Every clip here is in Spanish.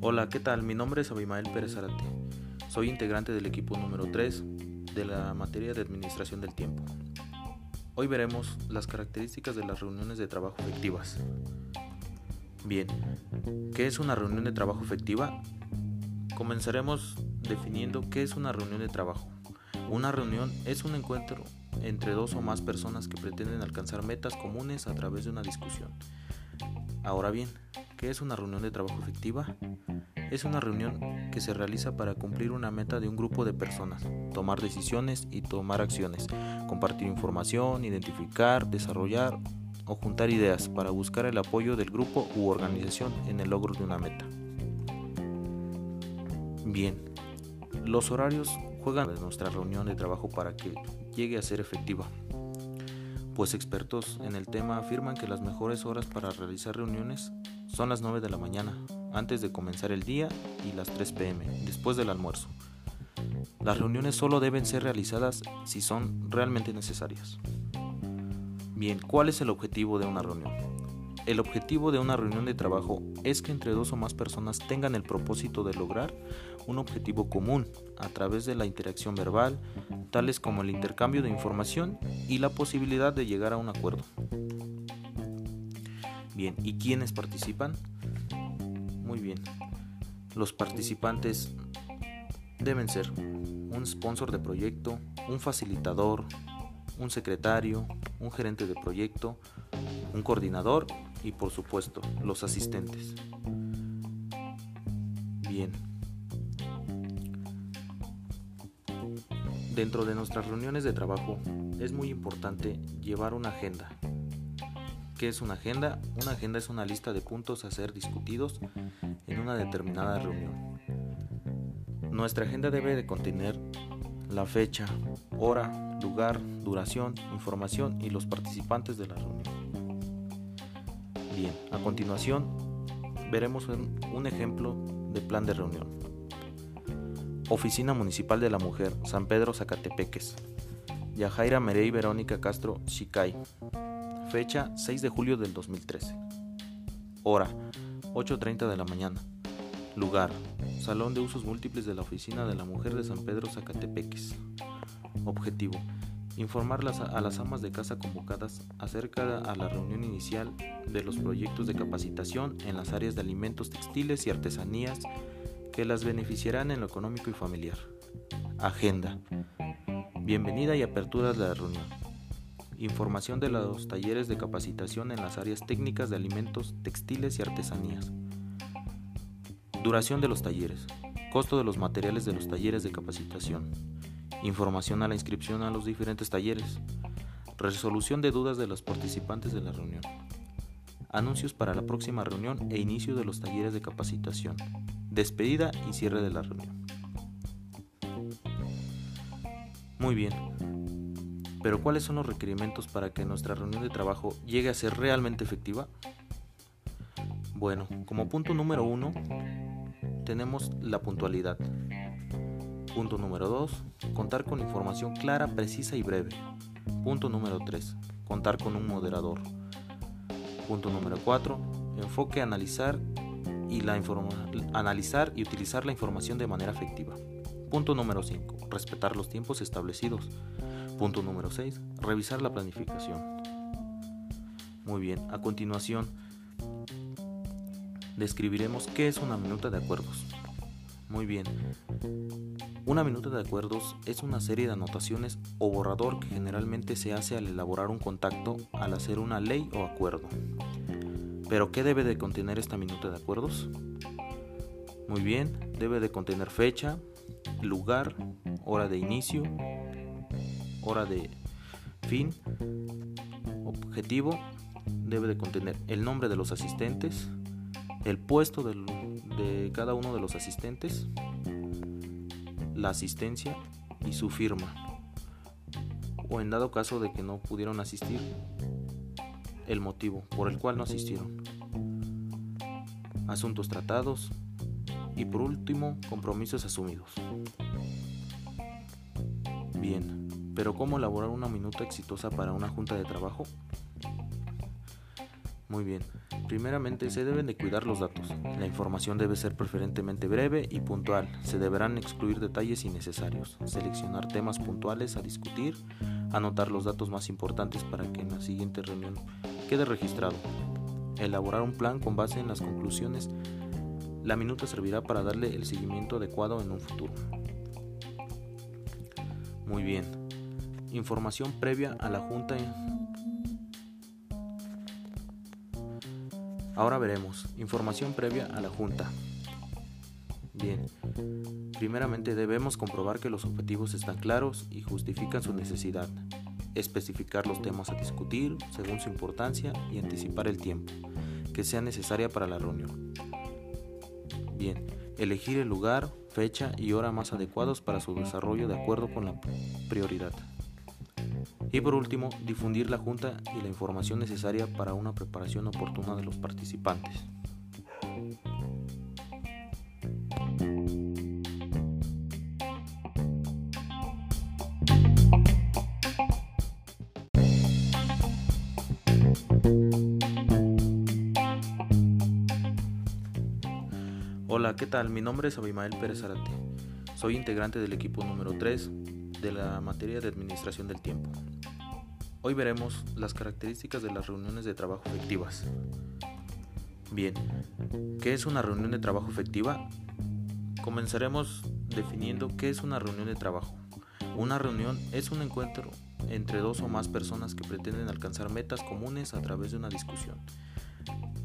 Hola, ¿qué tal? Mi nombre es Abimael Pérez Arate. Soy integrante del equipo número 3 de la materia de Administración del Tiempo. Hoy veremos las características de las reuniones de trabajo efectivas. Bien, ¿qué es una reunión de trabajo efectiva? Comenzaremos definiendo qué es una reunión de trabajo. Una reunión es un encuentro entre dos o más personas que pretenden alcanzar metas comunes a través de una discusión. Ahora bien, ¿qué es una reunión de trabajo efectiva? Es una reunión que se realiza para cumplir una meta de un grupo de personas, tomar decisiones y tomar acciones, compartir información, identificar, desarrollar o juntar ideas para buscar el apoyo del grupo u organización en el logro de una meta. Bien, los horarios juegan en nuestra reunión de trabajo para que llegue a ser efectiva, pues expertos en el tema afirman que las mejores horas para realizar reuniones son las 9 de la mañana, antes de comenzar el día, y las 3 pm, después del almuerzo. Las reuniones solo deben ser realizadas si son realmente necesarias. Bien, ¿cuál es el objetivo de una reunión? El objetivo de una reunión de trabajo es que entre dos o más personas tengan el propósito de lograr un objetivo común a través de la interacción verbal, tales como el intercambio de información y la posibilidad de llegar a un acuerdo. Bien, ¿y quiénes participan? Muy bien. Los participantes deben ser un sponsor de proyecto, un facilitador, un secretario, un gerente de proyecto, un coordinador y por supuesto los asistentes. Bien. Dentro de nuestras reuniones de trabajo es muy importante llevar una agenda. ¿Qué es una agenda? Una agenda es una lista de puntos a ser discutidos en una determinada reunión. Nuestra agenda debe de contener la fecha, hora, lugar, duración, información y los participantes de la reunión. A continuación veremos un ejemplo de plan de reunión. Oficina Municipal de la Mujer, San Pedro Zacatepeques. Yajaira Merey Verónica Castro Chicay. Fecha 6 de julio del 2013. Hora 8.30 de la mañana. Lugar Salón de Usos Múltiples de la Oficina de la Mujer de San Pedro Zacatepeques. Objetivo informar a las amas de casa convocadas acerca a la reunión inicial de los proyectos de capacitación en las áreas de alimentos textiles y artesanías que las beneficiarán en lo económico y familiar. Agenda. Bienvenida y apertura de la reunión. Información de los talleres de capacitación en las áreas técnicas de alimentos textiles y artesanías. Duración de los talleres. Costo de los materiales de los talleres de capacitación información a la inscripción a los diferentes talleres, resolución de dudas de los participantes de la reunión, anuncios para la próxima reunión e inicio de los talleres de capacitación, despedida y cierre de la reunión. Muy bien, pero ¿cuáles son los requerimientos para que nuestra reunión de trabajo llegue a ser realmente efectiva? Bueno, como punto número uno, tenemos la puntualidad. Punto número 2. Contar con información clara, precisa y breve. Punto número 3. Contar con un moderador. Punto número 4. Enfoque analizar y, la analizar y utilizar la información de manera efectiva. Punto número 5. Respetar los tiempos establecidos. Punto número 6. Revisar la planificación. Muy bien, a continuación describiremos qué es una minuta de acuerdos. Muy bien. Una minuta de acuerdos es una serie de anotaciones o borrador que generalmente se hace al elaborar un contacto al hacer una ley o acuerdo. Pero ¿qué debe de contener esta minuta de acuerdos? Muy bien, debe de contener fecha, lugar, hora de inicio, hora de fin, objetivo, debe de contener el nombre de los asistentes, el puesto de cada uno de los asistentes, la asistencia y su firma. O en dado caso de que no pudieron asistir, el motivo por el cual no asistieron. Asuntos tratados y por último, compromisos asumidos. Bien, pero ¿cómo elaborar una minuta exitosa para una junta de trabajo? Muy bien. Primeramente, se deben de cuidar los datos. La información debe ser preferentemente breve y puntual. Se deberán excluir detalles innecesarios, seleccionar temas puntuales a discutir, anotar los datos más importantes para que en la siguiente reunión quede registrado, elaborar un plan con base en las conclusiones. La minuta servirá para darle el seguimiento adecuado en un futuro. Muy bien. Información previa a la Junta Ahora veremos. Información previa a la Junta. Bien. Primeramente debemos comprobar que los objetivos están claros y justifican su necesidad. Especificar los temas a discutir según su importancia y anticipar el tiempo que sea necesaria para la reunión. Bien. Elegir el lugar, fecha y hora más adecuados para su desarrollo de acuerdo con la prioridad. Y por último, difundir la junta y la información necesaria para una preparación oportuna de los participantes. Hola, ¿qué tal? Mi nombre es Abimael Pérez Arate. Soy integrante del equipo número 3 de la materia de administración del tiempo. Hoy veremos las características de las reuniones de trabajo efectivas. Bien, ¿qué es una reunión de trabajo efectiva? Comenzaremos definiendo qué es una reunión de trabajo. Una reunión es un encuentro entre dos o más personas que pretenden alcanzar metas comunes a través de una discusión.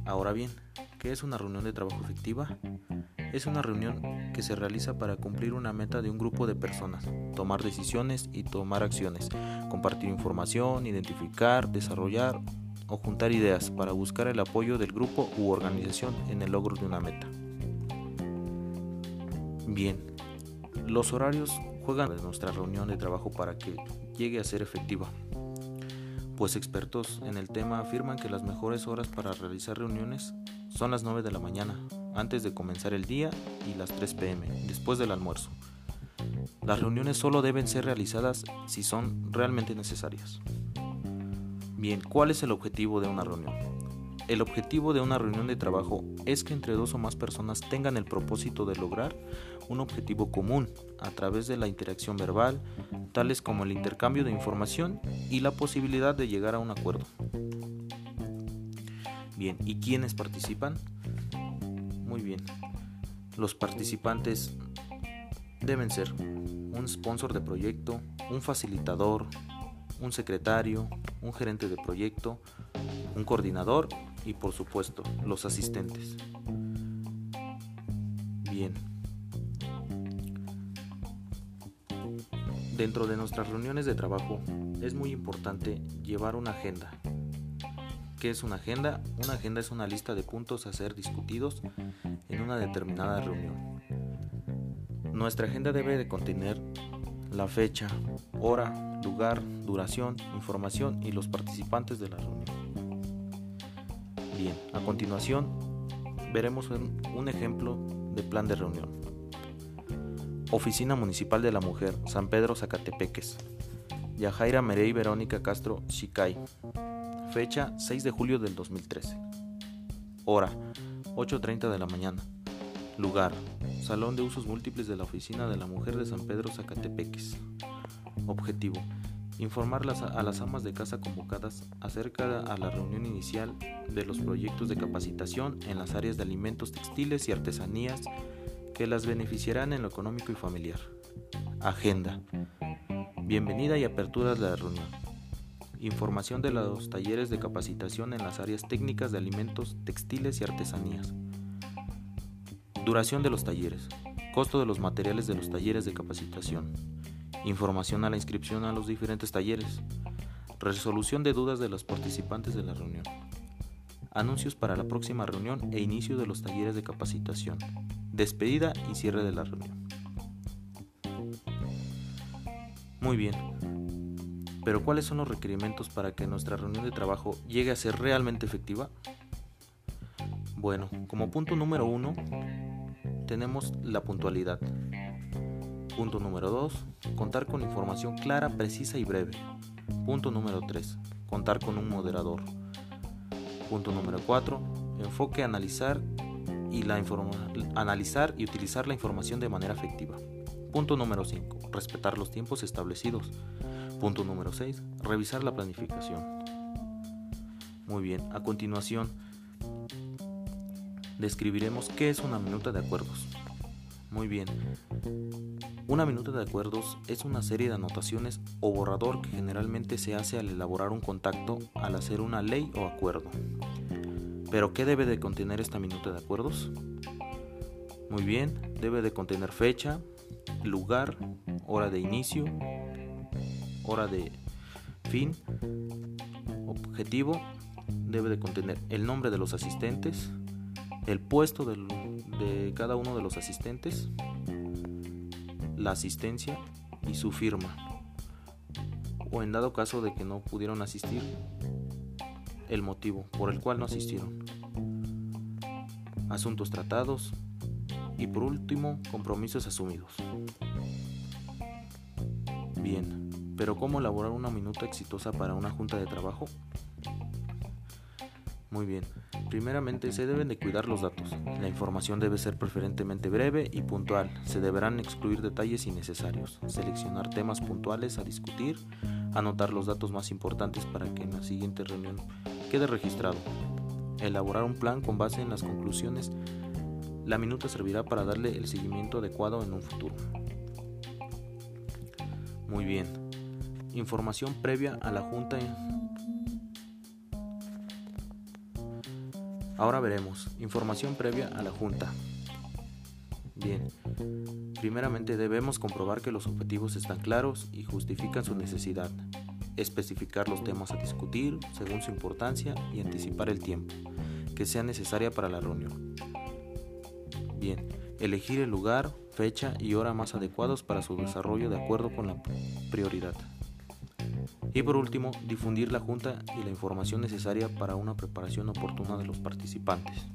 Ahora bien, ¿qué es una reunión de trabajo efectiva? Es una reunión que se realiza para cumplir una meta de un grupo de personas, tomar decisiones y tomar acciones, compartir información, identificar, desarrollar o juntar ideas para buscar el apoyo del grupo u organización en el logro de una meta. Bien, los horarios juegan en nuestra reunión de trabajo para que llegue a ser efectiva, pues expertos en el tema afirman que las mejores horas para realizar reuniones son las 9 de la mañana, antes de comenzar el día, y las 3 pm, después del almuerzo. Las reuniones solo deben ser realizadas si son realmente necesarias. Bien, ¿cuál es el objetivo de una reunión? El objetivo de una reunión de trabajo es que entre dos o más personas tengan el propósito de lograr un objetivo común a través de la interacción verbal, tales como el intercambio de información y la posibilidad de llegar a un acuerdo. Bien, ¿y quiénes participan? Muy bien. Los participantes deben ser un sponsor de proyecto, un facilitador, un secretario, un gerente de proyecto, un coordinador y por supuesto los asistentes. Bien. Dentro de nuestras reuniones de trabajo es muy importante llevar una agenda ¿Qué es una agenda? Una agenda es una lista de puntos a ser discutidos en una determinada reunión. Nuestra agenda debe de contener la fecha, hora, lugar, duración, información y los participantes de la reunión. Bien, a continuación veremos un, ejemplo de plan de reunión. Oficina Municipal de la Mujer, San Pedro Zacatepeques. Yajaira Merey Verónica Castro Chicay. Fecha 6 de julio del 2013. Hora 8.30 de la mañana. Lugar Salón de Usos Múltiples de la Oficina de la Mujer de San Pedro Zacatepeques. Objetivo informar a las amas de casa convocadas acerca a la reunión inicial de los proyectos de capacitación en las áreas de alimentos textiles y artesanías que las beneficiarán en lo económico y familiar. Agenda. Bienvenida y apertura de la reunión. Información de los talleres de capacitación en las áreas técnicas de alimentos, textiles y artesanías. Duración de los talleres. Costo de los materiales de los talleres de capacitación. Información a la inscripción a los diferentes talleres. Resolución de dudas de los participantes de la reunión. Anuncios para la próxima reunión e inicio de los talleres de capacitación. Despedida y cierre de la reunión. Muy bien. Pero ¿cuáles son los requerimientos para que nuestra reunión de trabajo llegue a ser realmente efectiva? Bueno, como punto número uno, tenemos la puntualidad. Punto número dos, contar con información clara, precisa y breve. Punto número tres, contar con un moderador. Punto número 4. Enfoque analizar y, la analizar y utilizar la información de manera efectiva. Punto número 5. Respetar los tiempos establecidos. Punto número 6. Revisar la planificación. Muy bien, a continuación describiremos qué es una minuta de acuerdos. Muy bien. Una minuta de acuerdos es una serie de anotaciones o borrador que generalmente se hace al elaborar un contacto al hacer una ley o acuerdo. Pero ¿qué debe de contener esta minuta de acuerdos? Muy bien, debe de contener fecha, lugar, hora de inicio, hora de fin, objetivo, debe de contener el nombre de los asistentes, el puesto de cada uno de los asistentes, la asistencia y su firma, o en dado caso de que no pudieron asistir, el motivo por el cual no asistieron, asuntos tratados y por último compromisos asumidos. Bien, pero ¿cómo elaborar una minuta exitosa para una junta de trabajo? Muy bien, primeramente se deben de cuidar los datos. La información debe ser preferentemente breve y puntual. Se deberán excluir detalles innecesarios, seleccionar temas puntuales a discutir, anotar los datos más importantes para que en la siguiente reunión quede registrado. Elaborar un plan con base en las conclusiones. La minuta servirá para darle el seguimiento adecuado en un futuro. Muy bien, Información previa a la Junta. Ahora veremos. Información previa a la Junta. Bien. Primeramente debemos comprobar que los objetivos están claros y justifican su necesidad. Especificar los temas a discutir según su importancia y anticipar el tiempo que sea necesaria para la reunión. Bien. Elegir el lugar, fecha y hora más adecuados para su desarrollo de acuerdo con la prioridad. Y por último, difundir la junta y la información necesaria para una preparación oportuna de los participantes.